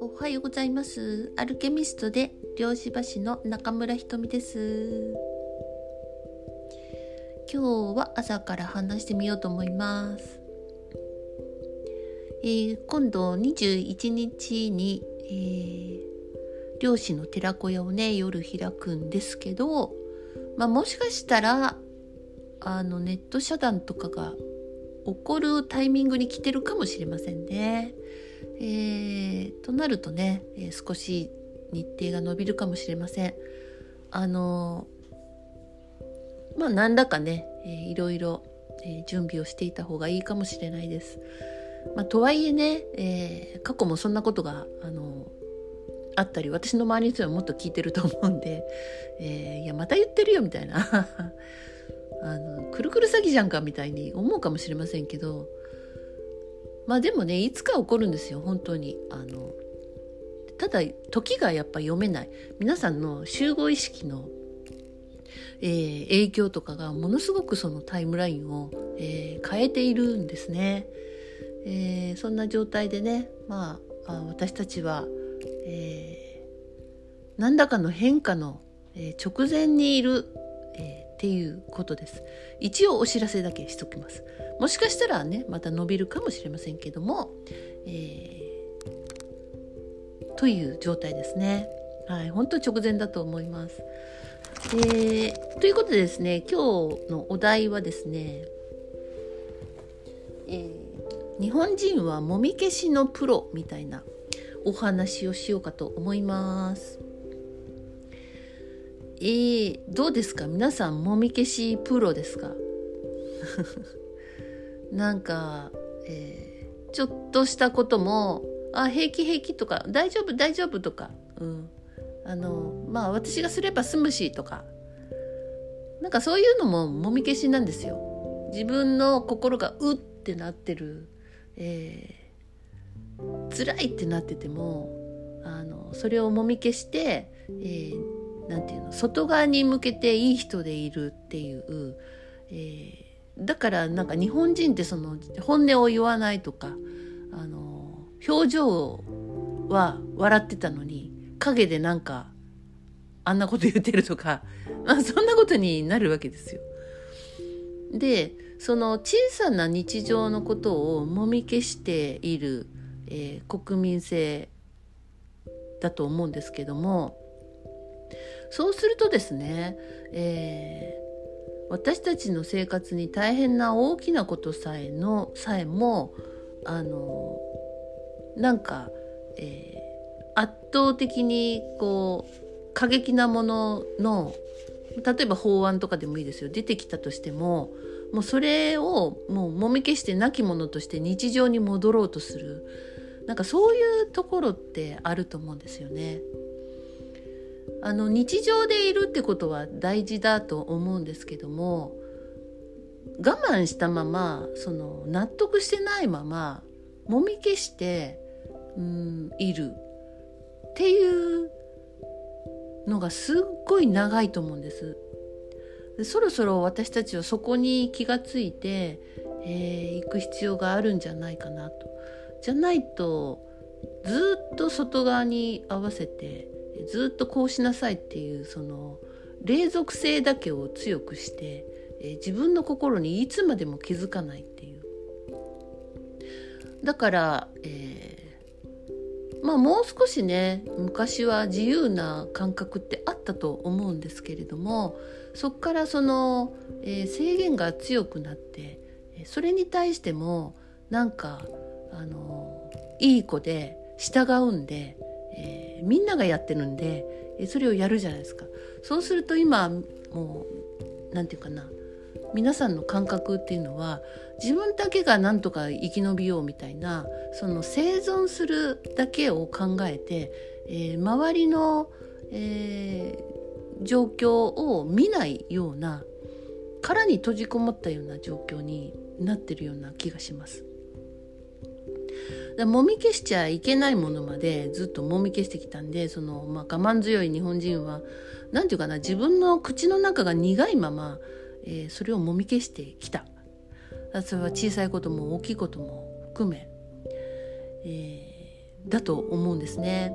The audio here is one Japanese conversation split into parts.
おはようございます。アルケミストで漁師橋の中村ひとみです。今日は朝から話してみようと思います。えー、今度21日に、えー、漁師の寺子屋をね夜開くんですけど、まあ、もしかしたらあのネット遮断とかが起こるタイミングに来てるかもしれませんね。えー、となるとね、え、少し日程が延びるかもしれません。あのまあ何らかね、えー、いろいろ、え、準備をしていた方がいいかもしれないです。まあ、とはいえね、えー、過去もそんなことがあのあったり私の周りの人はもっと聞いてると思うんで、えー、いやまた言ってるよみたいなあのくるくる詐欺じゃんかみたいに思うかもしれませんけどまあでもねいつか起こるんですよ本当に。あのただ時がやっぱ読めない。皆さんの集合意識の、えー、影響とかがものすごくそのタイムラインを、えー、変えているんですね、えー、そんな状態でねまあ私たちは、え、何らかの変化の、え直前にいる、えっていうことです。一応お知らせだけしときます。もしかしたらねまた伸びるかもしれませんけども、えー、という状態ですね。はい本当直前だと思います。えー、ということでですね今日のお題はですね、えー、日本人はもみ消しのプロみたいなお話をしようかと思います。えー、どうですか？皆さんもみ消しプロですか？なんか、えー、ちょっとしたことも「あ平気平気」とか「大丈夫大丈夫」とか、うん、あのまあ私がすれば済むしとか。なんかそういうのももみ消しなんですよ。自分の心がうってなってる、えー、辛いってなっててもあのそれをもみ消して、えー何て言うの外側に向けていい人でいるっていう、えー、だからなんか日本人ってその本音を言わないとかあの表情は笑ってたのに陰でなんかあんなこと言ってるとか、まあ、そんなことになるわけですよ。でその小さな日常のことをもみ消している、えー、国民性だと思うんですけどもそうするとですね、えー、私たちの生活に大変な大きなことさえのさえもあのなんか、えー、圧倒的にこう過激なものの例えば法案とかでもいいですよ出てきたとしてももうそれをもうもみ消して亡き者として日常に戻ろうとするなんかそういうところってあると思うんですよね。あの日常でいるってことは大事だと思うんですけども我慢したままその納得してないままもみ消してうんいるっていうのがすっごい長いと思うんです。でそろそろ私たちはそこに気がついて、えー、行く必要があるんじゃないかなと。じゃないとずっと外側に合わせてずっとこうしなさいっていうその霊属性だけを強くして、えー、自分の心にいつまでも気づかないっていう。だから、えー、まあもう少しね昔は自由な感覚ってあったと思うんですけれどもそこからその、えー、制限が強くなってそれに対してもなんかあのいい子で従うんでえー、みんながやってるんでそれをやるじゃないですかそうすると今もう何て言うかな皆さんの感覚っていうのは自分だけが何とか生き延びようみたいなその生存するだけを考えて、えー、周りの、えー、状況を見ないような殻に閉じこもったような状況になってるような気がします。だもみ消しちゃいけないものまでずっともみ消してきたんでその、まあ、我慢強い日本人は何て言うかな自分の口の中が苦いまま、えー、それをもみ消してきた。それは小さいことも大きいことも含め、えー、だと思うんですね。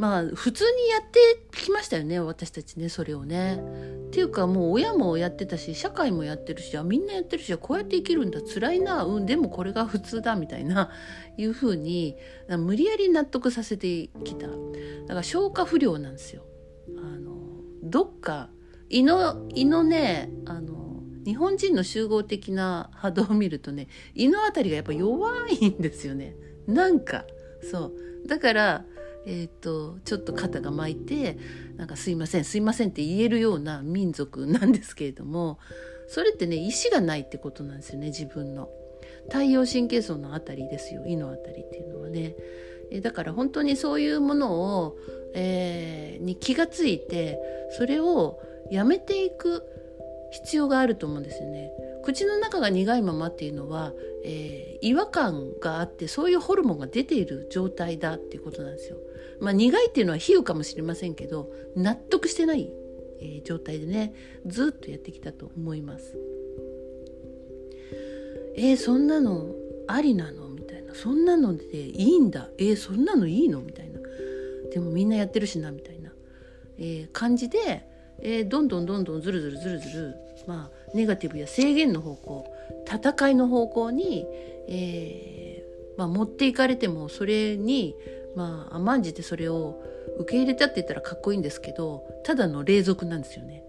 まあ普通にやってきましたよね私たちねそれをね。っていうかもう親もやってたし社会もやってるしあみんなやってるしこうやって生きるんだ。辛いな。うんでもこれが普通だみたいないうふうに無理やり納得させてきた。だから消化不良なんですよ。あのどっか胃の胃のねあの日本人の集合的な波動を見るとね胃の辺りがやっぱ弱いんですよね。なんかそう。だからえーと、ちょっと肩が巻いてなんか「すいませんすいません」って言えるような民族なんですけれどもそれってね意志がないってことなんですよね自分の。太陽神経層のあたりですよ胃のあたりっていうのはね。えだから本当にそういうものを、えー、に気がついてそれをやめていく必要があると思うんですよね。口の中が苦いままっていうのは、えー、違和感があってそういうホルモンが出ている状態だっていうことなんですよ。まあ、苦いっていうのは比喩かもしれませんけど納得してない、えー、状態でねずっとやってきたと思います。えー、そんなのありなの？みたいな。そんなのでいいんだ？えー、そんなのいいの？みたいな。でもみんなやってるしなみたいな、え、感じで、え、どんどんどんどんずるずるずるずるまあネガティブや制限の方向戦いの方向に、えーまあ、持っていかれてもそれにまあ甘んじてそれを受け入れたって言ったらかっこいいんですけどただの霊俗なんですよね。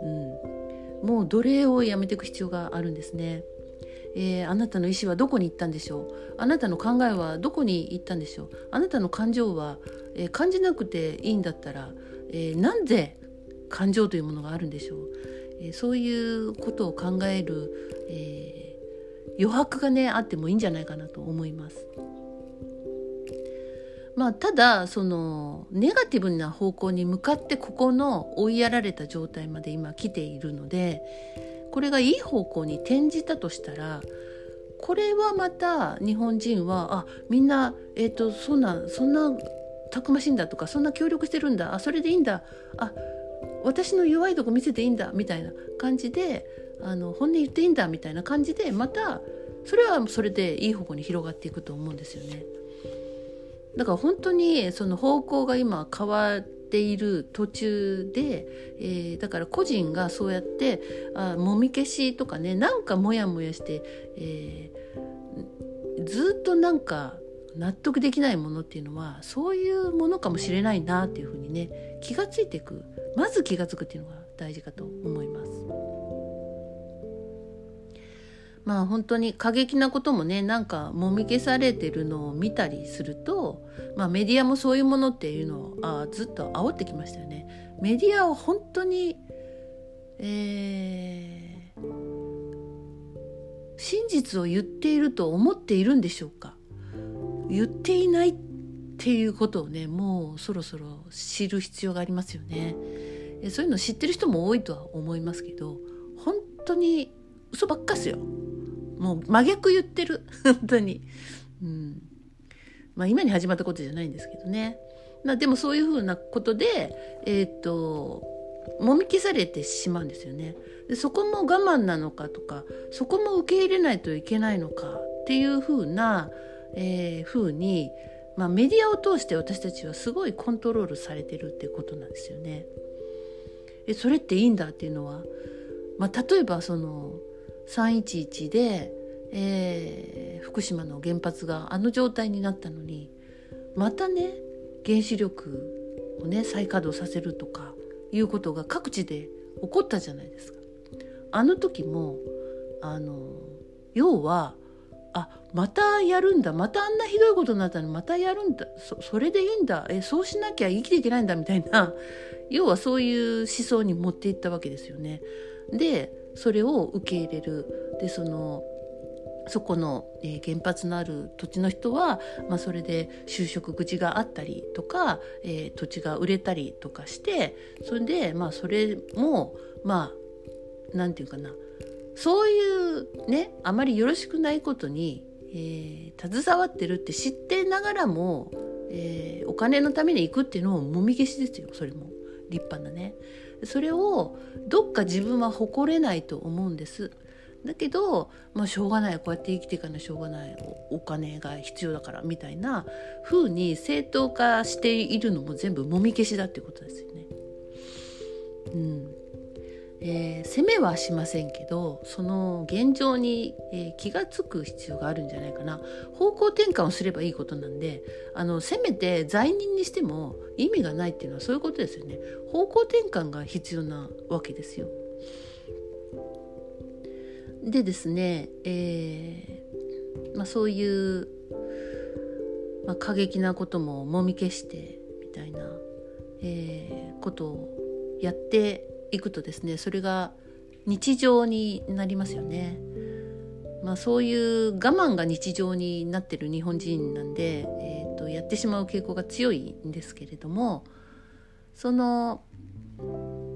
うん、もう奴隷をやめていく必要があるんですね。えー、あなたの意思はどこに行ったんでしょう？あなたの考えはどこに行ったんでしょう？あなたの感情は、えー、感じなくていいんだったら、えー、なんで感情というものがあるんでしょう、えー、そういうことを考える、えー、余白がねあってもいいんじゃないかなと思います。まあ、ただそのネガティブな方向に向かってここの追いやられた状態まで今来ているのでこれがいい方向に転じたとしたらこれはまた日本人はあみんな、えーと、そんなそんなたくましいんだとかそんな協力してるんだあそれでいいんだあ私の弱いとこ見せていいんだみたいな感じであの本音言っていいんだみたいな感じでまたそれはそれでいい方向に広がっていくと思うんですよね。だから本当にその方向が今変わっている途中で、えー、だから個人がそうやってあもみ消しとかねなんかモヤモヤして、えー、ずっとなんか納得できないものっていうのはそういうものかもしれないなっていうふうにね気がついていくまず気が付くっていうのが大事かと思います。まあ本当に過激なこともねなんかもみ消されてるのを見たりすると、まあ、メディアもそういうものっていうのをあずっと煽ってきましたよね。メディアは本当に、えー、真実を言っていると思っているんでしょうか言っていないっていうことをねもうそろそろ知る必要がありますよね。そういうの知ってる人も多いとは思いますけど本当に嘘ばっかっすよ。もう真逆言ってる。本当に、うん。まあ、今に始まったことじゃないんですけどね、まあ、でもそういうふうなことでえっ、ともみ消されてしまうんですよね。でそこも我慢なのかとかそこも受け入れないといけないのかっていうふうな、えー、ふうに、まあ、メディアを通して私たちはすごいコントロールされてるっていうことなんですよね。えそれっていいんだっていうのは、まあ、例えばその311で、えー、福島の原発があの状態になったのにまたね原子力をね再稼働させるとかいうことが各地で起こったじゃないですか。あの時もあの要はあまたやるんだまたあんなひどいことになったのまたやるんだそそれでいいんだえそうしなきゃ生きていけないんだみたいな要はそういう思想に持っていったわけですよね。でそれを受け入れる。でそのそこの、え、原発のある土地の人は、まあ、それで就職口があったりとか、えー、土地が売れたりとかしてそれで、まあ、それもまあなんていうかな。そういうねあまりよろしくないことに、えー、携わってるって知ってながらも、えー、お金のために行くっていうのももみ消しですよそれも。立派なね。それをどっか自分は誇れないと思うんです。だけど、まあ、しょうがない。こうやって生きていかないしょうがない。お金が必要だからみたいな風に正当化しているのも全部もみ消しだっていうことですよね。うん。えー、責めはしませんけどその現状に、えー、気が付く必要があるんじゃないかな方向転換をすればいいことなんであのせめて罪人にしても意味がないっていうのはそういうことですよね方向転換が必要なわけですよ。でですね、えーまあ、そういう、まあ、過激なことももみ消してみたいな、え、ことをやっていくとですねそれが日常になりますよね。まあ、そういう我慢が日常になってる日本人なんで、えーと、やってしまう傾向が強いんですけれどもその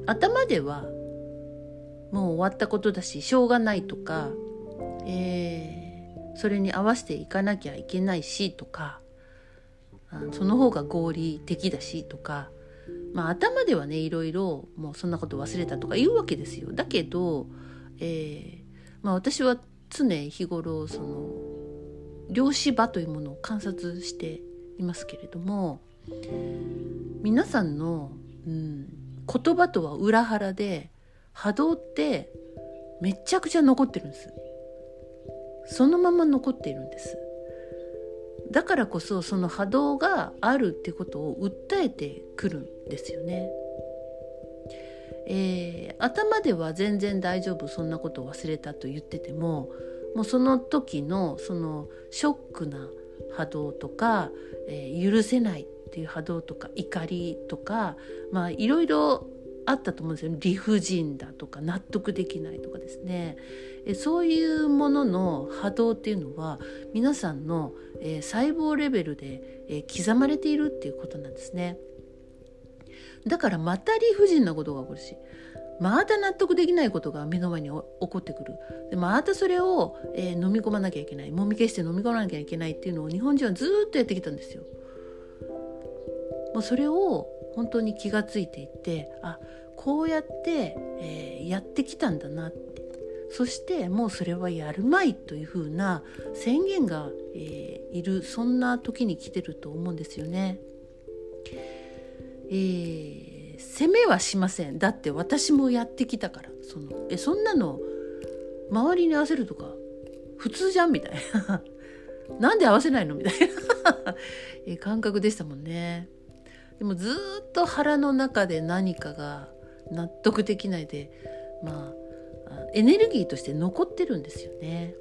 頭ではもう終わったことだししょうがないとか、えー、それに合わせていかなきゃいけないしとかその方が合理的だしとかまあ頭ではねいろいろもうそんなこと忘れたとか言うわけですよ。だけど、えーまあ、私は常日頃その量子場というものを観察していますけれども皆さんの、うん、言葉とは裏腹で波動ってめちゃくちゃ残ってるんです。そのまま残っているんです。だからこそその波動があるってことを訴えてくる。ですよね。えー、頭では全然大丈夫そんなことを忘れたと言っててももうその時のそのショックな波動とか、えー、許せないっていう波動とか怒りとかまあいろいろあったと思うんですよ理不尽だとか納得できないとかですね。えそういうものの波動っていうのは皆さんの、えー、細胞レベルで、え、刻まれているっていうことなんですね。だからまた理不尽なことが起こるしまた納得できないことが目の前に起こってくるでまたそれを、えー、飲み込まなきゃいけないもみ消して飲み込まなきゃいけないっていうのを日本人はずっとやってきたんですよ。もうそれを本当に気がついていってあこうやって、えー、やってきたんだなってそしてもうそれはやるまいというふうな宣言が、えー、いるそんな時に来てると思うんですよね。えー、責めはしません。だって私もやってきたから。そのえそんなの周りに合わせるとか普通じゃんみたいな。なんで合わせないの？みたいな。え感覚でしたもんね。でもずっと腹の中で何かが納得できないでまあエネルギーとして残ってるんですよね。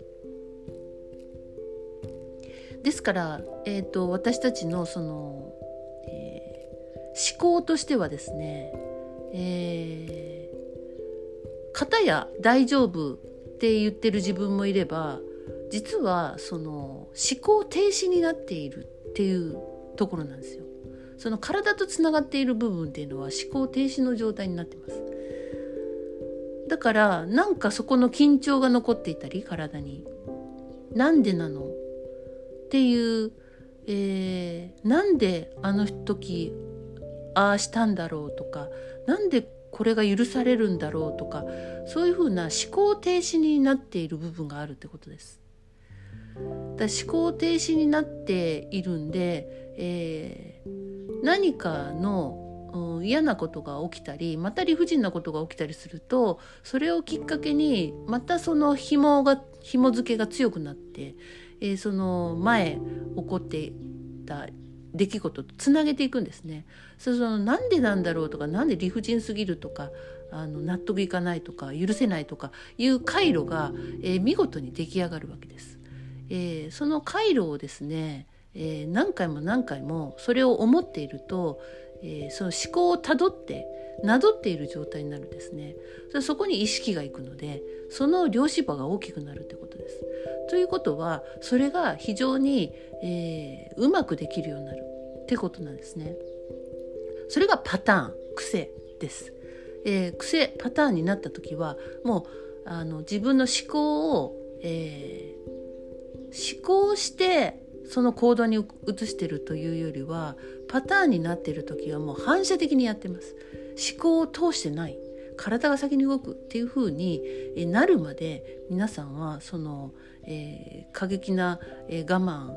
ですから、えーと、私たちのその、えー、思考としてはですね、えー、片や大丈夫って言ってる自分もいれば実はその思考停止になっているっていうところなんですよ。その体とつながっている部分っていうのは思考停止の状態になってます。だからなんかそこの緊張が残っていたり体に。なんでなの？っていう、えー、なんであの時ああしたんだろうとかなんでこれが許されるんだろうとかそういうふうな思考停止になっている部分があるってことです。だ思考停止になっているんで、えー、何かの嫌なことが起きたりまた理不尽なことが起きたりするとそれをきっかけにまたその紐が紐付けが強くなって、えー、その前起こっていた出来事とつなげていくんですね。そのなんでなんだろうとかなんで理不尽すぎるとかあの納得いかないとか許せないとかいう回路が、えー、見事に出来上がるわけです。えー、その回路をですねえー、何回も何回もそれを思っていると、えー、その思考をたどってなどっている状態になるんですねそこに意識がいくのでその量子場が大きくなるってことです。ということはそれが非常に、えー、うまくできるようになるってことなんですね。それがパターン癖です。えー、癖パターンになった時はもうあの自分の思考を、えー、思考してその行動に移してるというよりはパターンになっている時はもう反射的にやってます思考を通してない体が先に動くっていう風になるまで皆さんはその、えー、過激な我慢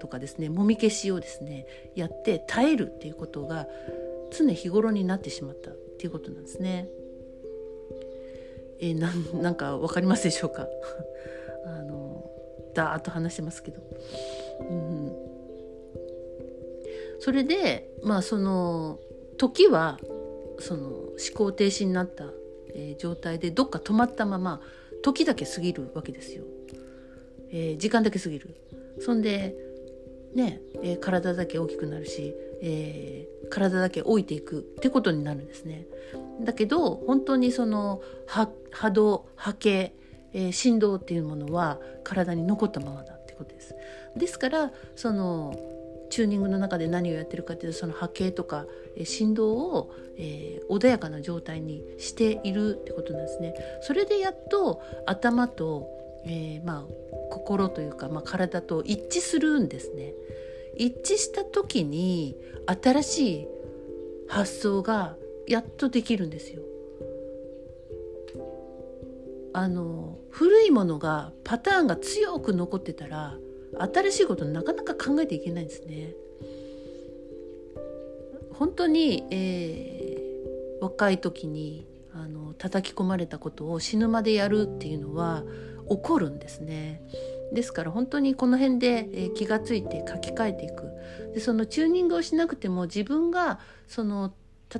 とかですねもみ消しをですねやって耐えるっていうことが常日頃になってしまったっていうことなんですね。えー、なんなんか分かりますでしょうか？あのダーッと話してますけど。うんそれでまあその時はその思考停止になった、えー、状態でどっか止まったまま時だけ過ぎるわけですよ。えー、時間だけ過ぎる。そんでね、えー、体だけ大きくなるし、えー、体だけ老いていくってことになるんですね。だけど本当にその波動波形、えー、振動っていうものは体に残ったままだってことです。ですからそのチューニングの中で何をやってるかっていうとその波形とか、え振動を、えー、穏やかな状態にしているってことなんですね。それでやっと頭と、えー、まあ心というか、まあ、体と一致するんですね。一致した時に新しい発想がやっとできるんですよ。あの古いものがパターンが強く残ってたら新しいことなかなか考えていけないんですね。本当に、えー、若い時にあの叩き込まれたことを死ぬまでやるっていうのは起こるんですね。ですから本当にこの辺で、えー、気がついて書き換えていくでそのチューニングをしなくても自分がその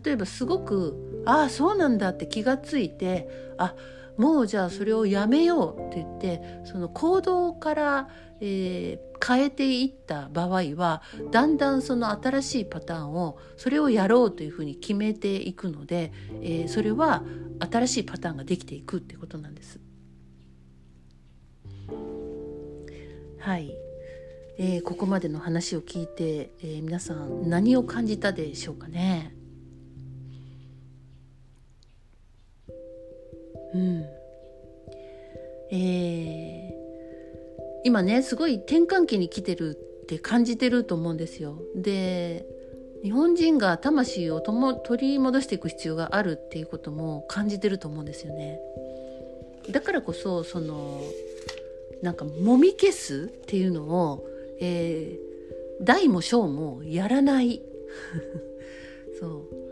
例えばすごくああそうなんだって気がついてあもうじゃあそれをやめようって言ってその行動から、えー、変えていった場合はだんだんその新しいパターンをそれをやろうというふうに決めていくので、えー、それは新しいパターンができていくってことなんです。はい、えー、ここまでの話を聞いて、えー、皆さん何を感じたでしょうかね？うんえー、今ねすごい転換期に来てるって感じてると思うんですよ。で日本人が魂をとも取り戻していく必要があるっていうことも感じてると思うんですよね。だからこそそのなんかもみ消すっていうのを、えー、大も小もやらない そう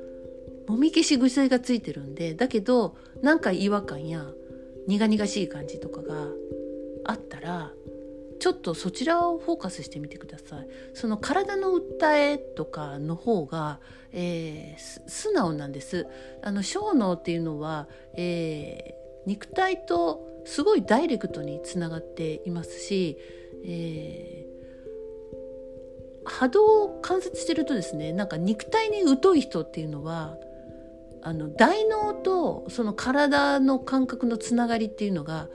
もみ消し癖がついてるんでだけどなんか違和感や苦々しい感じとかがあったらちょっとそちらをフォーカスしてみてください。その体の訴えとかの方が、えー、素直なんです。あの小脳っていうのは、えー、肉体とすごいダイレクトにつながっていますし、えー、波動を観察してるとですねなんか肉体に疎い人っていうのはあの大脳とその体の感覚のつながりっていうのが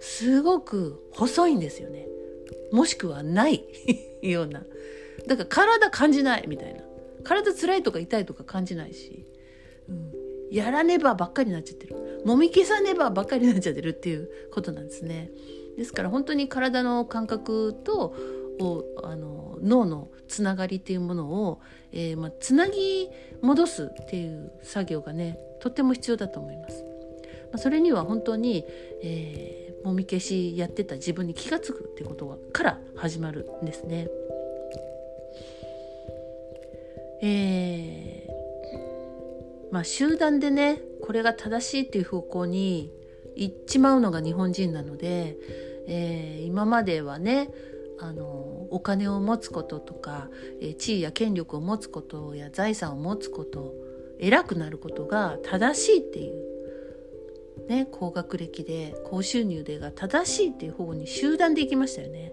すごく細いんですよね。もしくはないような。だから体感じないみたいな。体辛いとか痛いとか感じないし、うん、やらねばばっかりになっちゃってる。もみ消さねばばっかりになっちゃってるっていうことなんですね。ですから本当に体の感覚とをあの脳のつながりっていうものを、えー、まあ、つなぎ戻すっていう作業がねとっても必要だと思います。まあ、それには本当に、えー、もみ消しやってた自分に気が付くっていうことから始まるんですね。えー、まあ集団でねこれが正しいっていう方向に行っちまうのが日本人なので、えー、今まではねあのお金を持つこととか、え地位や権力を持つことや財産を持つこと偉くなることが正しいっていう、ね、高学歴で高収入でが正しいっていう方に集団で行きましたよね。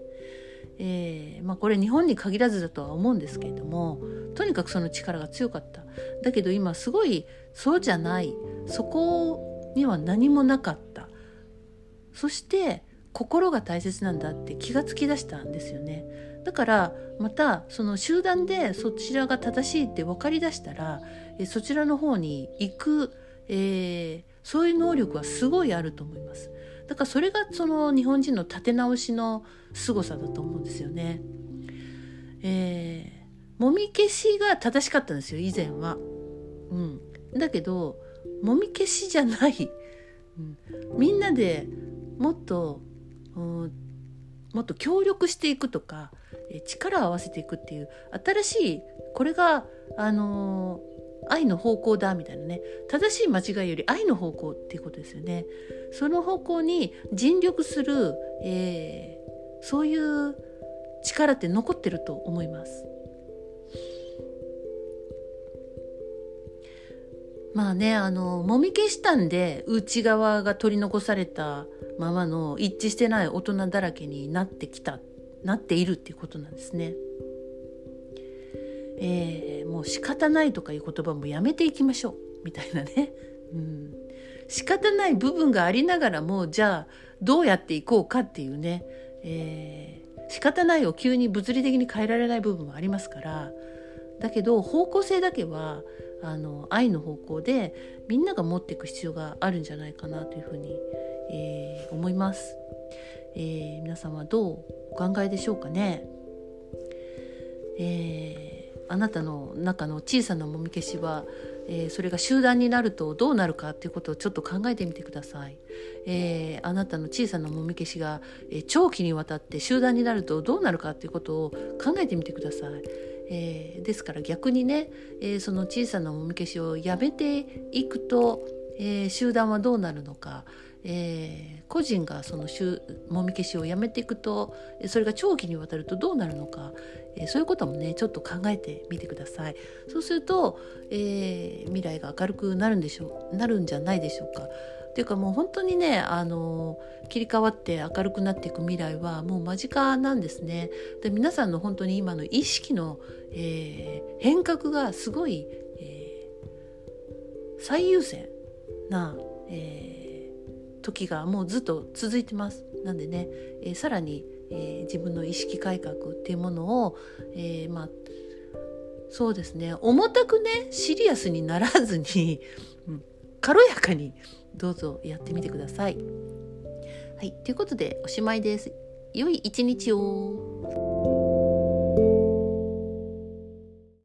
えー、まあ、これ日本に限らずだとは思うんですけれどもとにかくその力が強かった。だけど今すごいそうじゃない。そこには何もなかった。そして心が大切なんだって気がつきだしたんですよね。だからまたその集団でそちらが正しいって分かりだしたらそちらの方に行く、えー、そういう能力はすごいあると思います。だからそれがその日本人の立て直しの凄さだと思うんですよね。えー、もみ消しが正しかったんですよ以前は。うん。だけどもみ消しじゃない、うん、みんなでもっと、うん、もっと協力していくとか力を合わせていくっていう新しいこれがあのー、愛の方向だみたいなね。正しい間違いより愛の方向っていうことですよね。その方向に尽力する、えー、そういう力って残ってると思います。まあねあのもみ消したんで内側が取り残されたままの一致してない大人だらけになってきたなっているっていうことなんですね。えー、もう仕方ないとかいう言葉もやめていきましょうみたいなね。うん、仕方ない部分がありながらもじゃあどうやっていこうかっていうね、えー、仕方ないを急に物理的に変えられない部分もありますからだけど方向性だけはあの愛の方向でみんなが持っていく必要があるんじゃないかなというふうに、えー、思います、えー、皆さんはどうお考えでしょうかね、えー、あなたの中の小さなもみ消しは、え、それが集団になるとどうなるかっていうことをちょっと考えてみてください、え、あなたの小さなもみ消しが、え、長期にわたって集団になるとどうなるかっていうことを考えてみてください。えー、ですから逆にね、えー、その小さなもみ消しをやめていくと、えー、集団はどうなるのか、え個人がそのもみ消しをやめていくとそれが長期にわたるとどうなるのか、えそういうこともねちょっと考えてみてください。そうすると、えー未来が明るくなるんでしょうなるんじゃないでしょうか。っていうかもう本当にねあの切り替わって明るくなっていく未来はもう間近なんですね。で皆さんの本当に今の意識の、えー、変革がすごい、えー、最優先な、えー、時がもうずっと続いてます。なんでね、えー、さらに、えー、自分の意識改革っていうものを、えー、まあそうですね重たくねシリアスにならずに、うん、軽やかにどうぞやってみてください。はい、ということでおしまいです。良い一日を。